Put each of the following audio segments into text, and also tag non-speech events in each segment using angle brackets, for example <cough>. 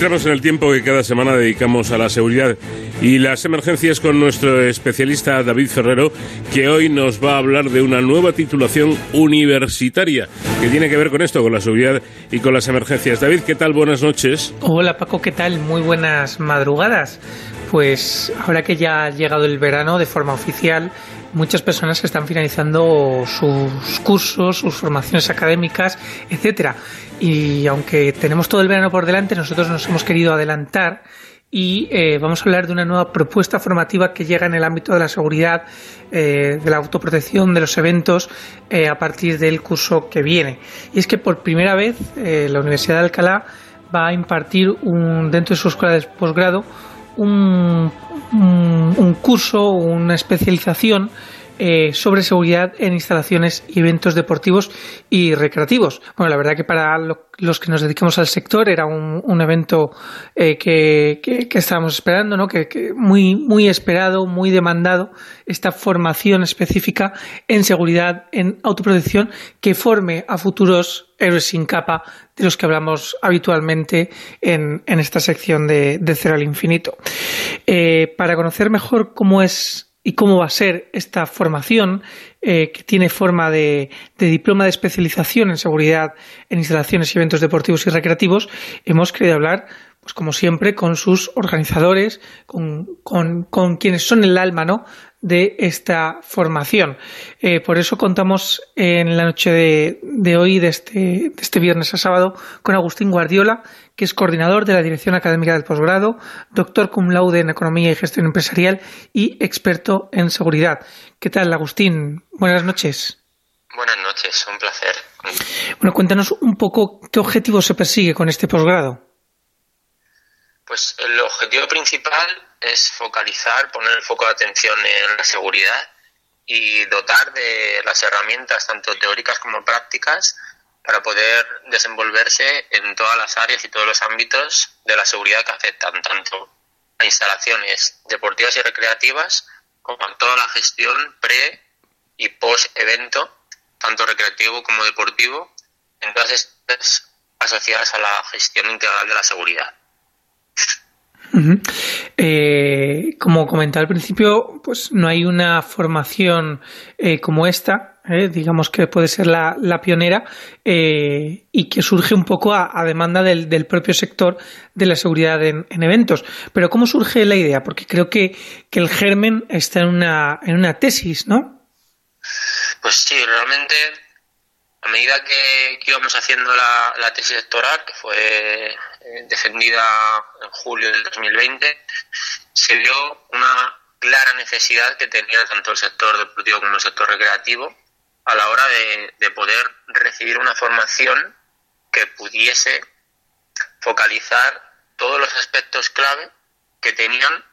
Entramos en el tiempo que cada semana dedicamos a la seguridad y las emergencias con nuestro especialista David Ferrero, que hoy nos va a hablar de una nueva titulación universitaria que tiene que ver con esto, con la seguridad y con las emergencias. David, ¿qué tal? Buenas noches. Hola Paco, ¿qué tal? Muy buenas madrugadas. Pues ahora que ya ha llegado el verano de forma oficial, muchas personas están finalizando sus cursos, sus formaciones académicas, etcétera. Y aunque tenemos todo el verano por delante, nosotros nos hemos querido adelantar y eh, vamos a hablar de una nueva propuesta formativa que llega en el ámbito de la seguridad, eh, de la autoprotección, de los eventos, eh, a partir del curso que viene. Y es que por primera vez la Universidad de Alcalá va a impartir un, dentro de su escuela de posgrado un, un, curso, una especialización eh, sobre seguridad en instalaciones y eventos deportivos y recreativos. Bueno, la verdad que para los que nos dedicamos al sector era un, evento eh, que, que, estábamos esperando, ¿no? Que, que, muy, muy esperado, muy demandado, esta formación específica en seguridad, en autoprotección, que forme a futuros héroes sin capa de los que hablamos habitualmente en, en esta sección de, de Cero al Infinito. Eh, para conocer mejor cómo es y cómo va a ser esta formación eh, que tiene forma de, diploma de especialización en seguridad en instalaciones y eventos deportivos y recreativos, hemos querido hablar, pues como siempre, con sus organizadores, con, con, con quienes son el alma ¿no? de esta formación. Eh, por eso contamos en la noche de, de hoy, de este, de este viernes a sábado, con Agustín Guardiola, que es coordinador de la Dirección Académica del Posgrado, doctor cum laude en Economía y Gestión Empresarial y experto en seguridad. ¿Qué tal, Agustín? Buenas noches. Buenas noches, un placer. Bueno, cuéntanos un poco qué objetivo se persigue con este posgrado. Pues el objetivo principal es focalizar, poner el foco de atención en la seguridad y dotar de las herramientas, tanto teóricas como prácticas, para poder desenvolverse en todas las áreas y todos los ámbitos de la seguridad que afectan tanto a instalaciones deportivas y recreativas como a toda la gestión pre y post evento, tanto recreativo como deportivo, en todas estas asociadas a la gestión integral de la seguridad. Eh, como comentaba al principio, pues no hay una formación eh, como esta, eh, digamos que puede ser la, pionera y que surge un poco a, demanda del, del, propio sector de la seguridad en, en, eventos. Pero ¿cómo surge la idea? Porque creo que, que el germen está en una, en una tesis, ¿no? Pues sí, realmente a medida que, íbamos haciendo la, tesis doctoral, que fue eh, defendida en julio del 2020, se vio una clara necesidad que tenía tanto el sector deportivo como el sector recreativo a la hora de poder recibir una formación que pudiese focalizar todos los aspectos clave que tenían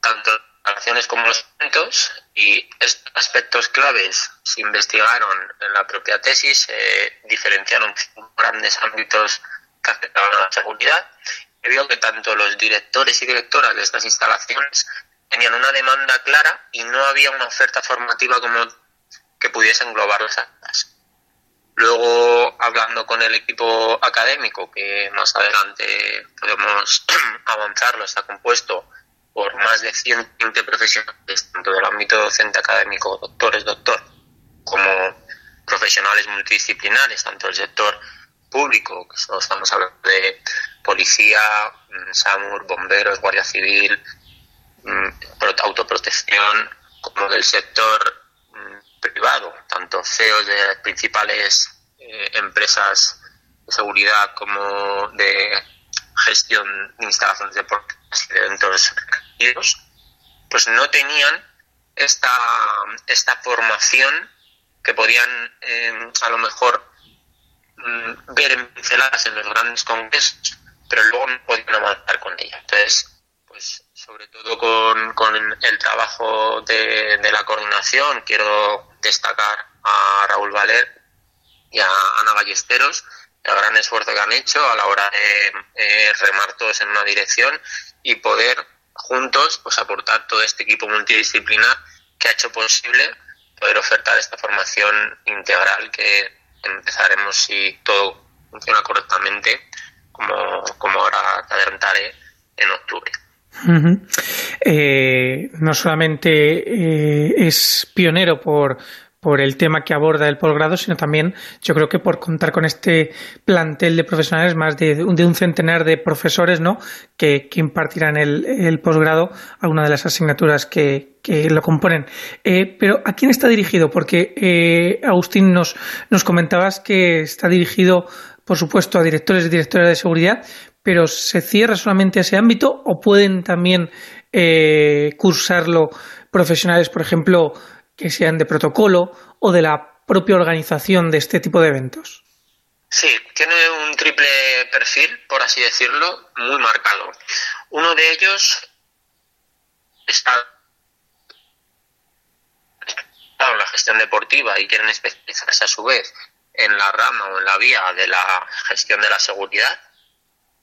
tanto acciones como los eventos y estos aspectos claves se investigaron en la propia tesis, se diferenciaron grandes ámbitos que afectaban a la seguridad. Y vio que tanto los directores y directoras de estas instalaciones tenían una demanda clara y no había una oferta formativa como que pudiese englobarlas las Luego, hablando con el equipo académico, que más adelante podemos <clears throat> avanzarlo, está compuesto por más de 120 profesionales, tanto del ámbito docente académico, doctores, doctor, como profesionales multidisciplinares, tanto del sector público, que estamos hablando de policía, mm, SAMUR, bomberos, guardia civil, mm, autoprotección, como del sector mm, privado, tanto CEOs de las principales eh, empresas de seguridad como de gestión de instalaciones deportivas y de eventos recreativos, pues no tenían esta, esta formación que podían eh, a lo mejor mm, ver en pinceladas en los grandes congresos, pero luego no podían avanzar con ella. Entonces, pues sobre todo con, con el trabajo de, de, la coordinación, quiero destacar a Raúl Valer y a Ana Ballesteros, el gran esfuerzo que han hecho a la hora de eh, remar todos en una dirección y poder juntos pues aportar todo este equipo multidisciplinar que ha hecho posible poder ofertar esta formación integral que empezaremos si todo funciona correctamente como, como ahora te adelantaré en octubre. Eh, no solamente eh, es pionero por, por el tema que aborda el posgrado, sino también yo creo que por contar con este plantel de profesionales, más de, un centenar de profesores ¿no? que, impartirán el, el posgrado, alguna de las asignaturas que, que lo componen. Eh, pero ¿a quién está dirigido? Porque eh, Agustín nos, nos comentabas que está dirigido, por supuesto, a directores y directoras de seguridad, pero ¿se cierra solamente ese ámbito o pueden también eh, cursarlo profesionales, por ejemplo, que sean de protocolo o de la propia organización de este tipo de eventos? Sí, tiene un triple perfil, por así decirlo, muy marcado. Uno de ellos está en la gestión deportiva y quieren especializarse a su vez en la rama o en la vía de la gestión de la seguridad.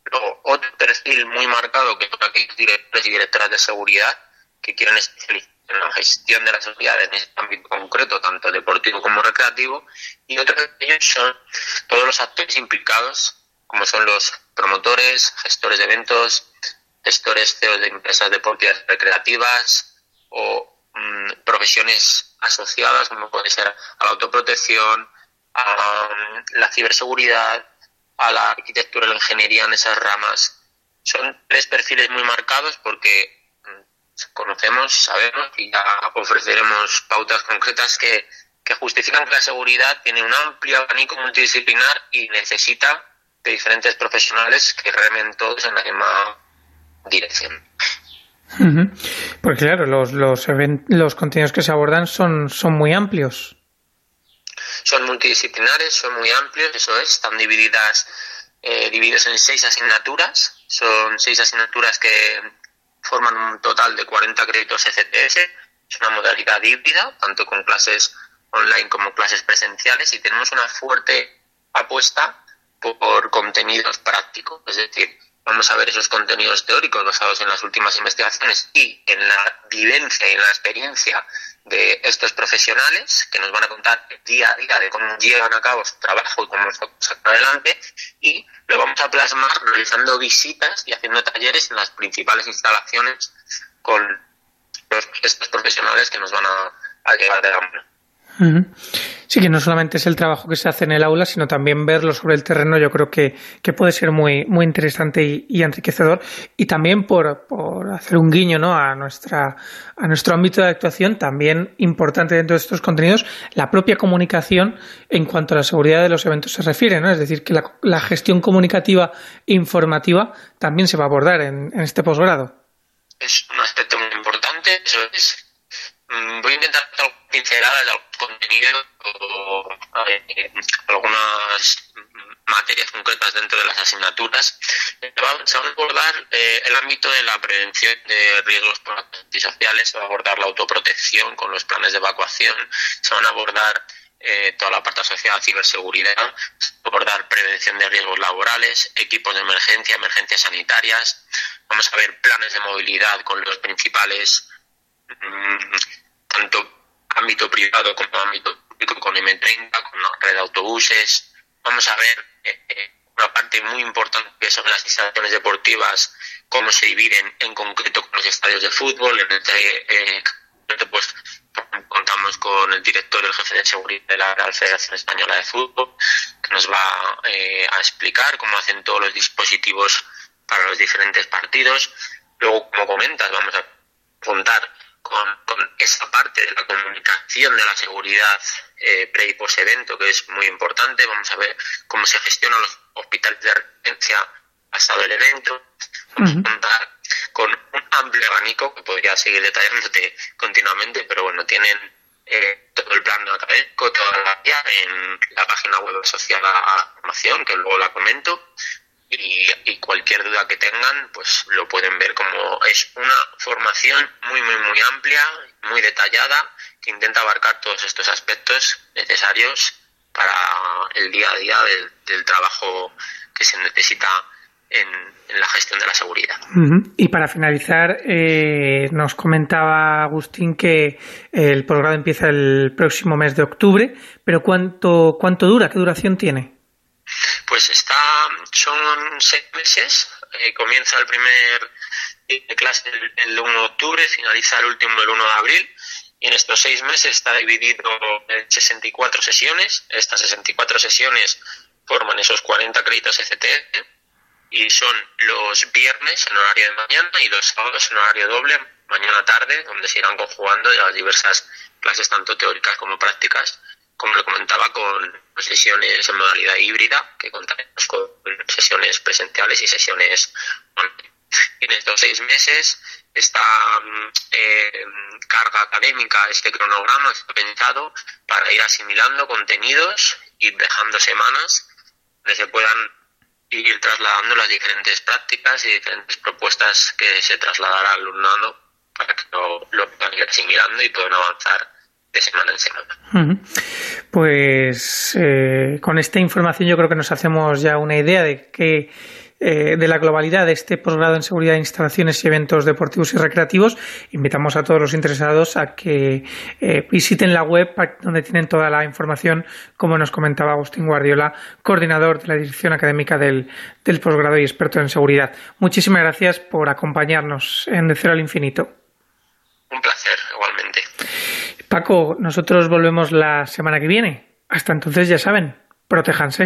Luego, otro perfil muy marcado que son aquellos directores y directoras de seguridad que quieren especializarse en la gestión de la seguridad en este ámbito concreto, tanto deportivo como recreativo, y otros de ellos son todos los actores implicados, como son los promotores, gestores de eventos, gestores CEOs de empresas deportivas recreativas o mmm, profesiones asociadas, como puede ser a la autoprotección, a um, la ciberseguridad, a la arquitectura y la ingeniería en esas ramas. Son tres perfiles muy marcados porque conocemos, sabemos y ya ofreceremos pautas concretas que, que justifican que la seguridad tiene un amplio abanico multidisciplinar y necesita de diferentes profesionales que remen todos en la misma dirección. Pues claro, los, los, los contenidos que se abordan son, son muy amplios. Son multidisciplinares, son muy amplios, eso es, están divididas eh, divididos en seis asignaturas. Son seis asignaturas que, forman un total de 40 créditos ECTS. Es una modalidad híbrida, tanto con clases online como clases presenciales, y tenemos una fuerte apuesta por contenidos prácticos, es decir, vamos a ver esos contenidos teóricos basados en las últimas investigaciones y en la vivencia y en la experiencia de estos profesionales que nos van a contar día a día de cómo llevan a cabo su trabajo y cómo se sacan adelante y lo vamos a plasmar realizando visitas y haciendo talleres en las principales instalaciones con estos profesionales que nos van a, a llevar de la mano. Sí, que no solamente es el trabajo que se hace en el aula, sino también verlo sobre el terreno, yo creo que, que puede ser muy, muy interesante y, enriquecedor. Y también por, por, hacer un guiño ¿no? a, nuestra, a nuestro ámbito de actuación, también importante dentro de estos contenidos, la propia comunicación en cuanto a la seguridad de los eventos se refiere. ¿no? Es decir, que la, gestión comunicativa e informativa también se va a abordar en, en este posgrado. Es un aspecto muy importante, eso es Mm, voy a intentar pinceladas de algún contenido o eh, algunas materias concretas dentro de las asignaturas. Se van a abordar eh, el ámbito de la prevención de riesgos antisociales, se va a abordar la autoprotección con los planes de evacuación, se van a abordar eh, toda la parte asociada a ciberseguridad, abordar prevención de riesgos laborales, equipos de emergencia, emergencias sanitarias. Vamos a ver planes de movilidad con los principales tanto ámbito privado como ámbito público, con M30, con la red de autobuses. Vamos a ver eh, eh, una parte muy importante que son las instalaciones deportivas, cómo se dividen en concreto con los estadios de fútbol. En este, eh, pues contamos con el director y el jefe de seguridad de la Real Federación Española de Fútbol, que nos va eh, a explicar cómo hacen todos los dispositivos para los diferentes partidos. Luego, como comentas, vamos a contar con, con, esa parte de la comunicación de la seguridad eh, pre y post evento, que es muy importante. Vamos a ver cómo se gestionan los hospitales de referencia hasta el evento. Vamos uh -huh. a contar con un amplio abanico que podría seguir detallándote continuamente, pero bueno, tienen eh, todo el plan académico, toda la guía en la página web asociada a la formación, que luego la comento y, y, cualquier duda que tengan, pues lo pueden ver como es una formación muy, muy, muy amplia, muy detallada, que intenta abarcar todos estos aspectos necesarios para el día a día del, trabajo que se necesita en, la gestión de la seguridad. Y para finalizar, eh, nos comentaba Agustín que el programa empieza el próximo mes de octubre, pero ¿cuánto, cuánto dura? ¿Qué duración tiene? Pues está, son seis meses, eh, comienza el primer clase el, 1 de octubre, finaliza el último el 1 de abril, y en estos seis meses está dividido en 64 sesiones. Estas 64 sesiones forman esos 40 créditos ECTS y son los viernes en horario de mañana y los sábados en horario doble, mañana tarde, donde se irán conjugando las diversas clases tanto teóricas como prácticas como le comentaba, con sesiones en modalidad híbrida, que contaremos con sesiones presenciales y sesiones. En estos seis meses, esta eh, carga académica, este cronograma está pensado para ir asimilando contenidos y dejando semanas donde se puedan ir trasladando las diferentes prácticas y diferentes propuestas que se trasladará al alumnado para que lo, lo puedan ir asimilando y puedan avanzar de semana en semana. Pues eh, con esta información yo creo que nos hacemos ya una idea de que eh, de la globalidad de este posgrado en seguridad de instalaciones y eventos deportivos y recreativos. Invitamos a todos los interesados a que eh, visiten la web donde tienen toda la información, como nos comentaba Agustín Guardiola, coordinador de la dirección académica del, del posgrado y experto en seguridad. Muchísimas gracias por acompañarnos en De Cero al Infinito. Un placer. Paco, nosotros volvemos la semana que viene. Hasta entonces, ya saben, protéjanse.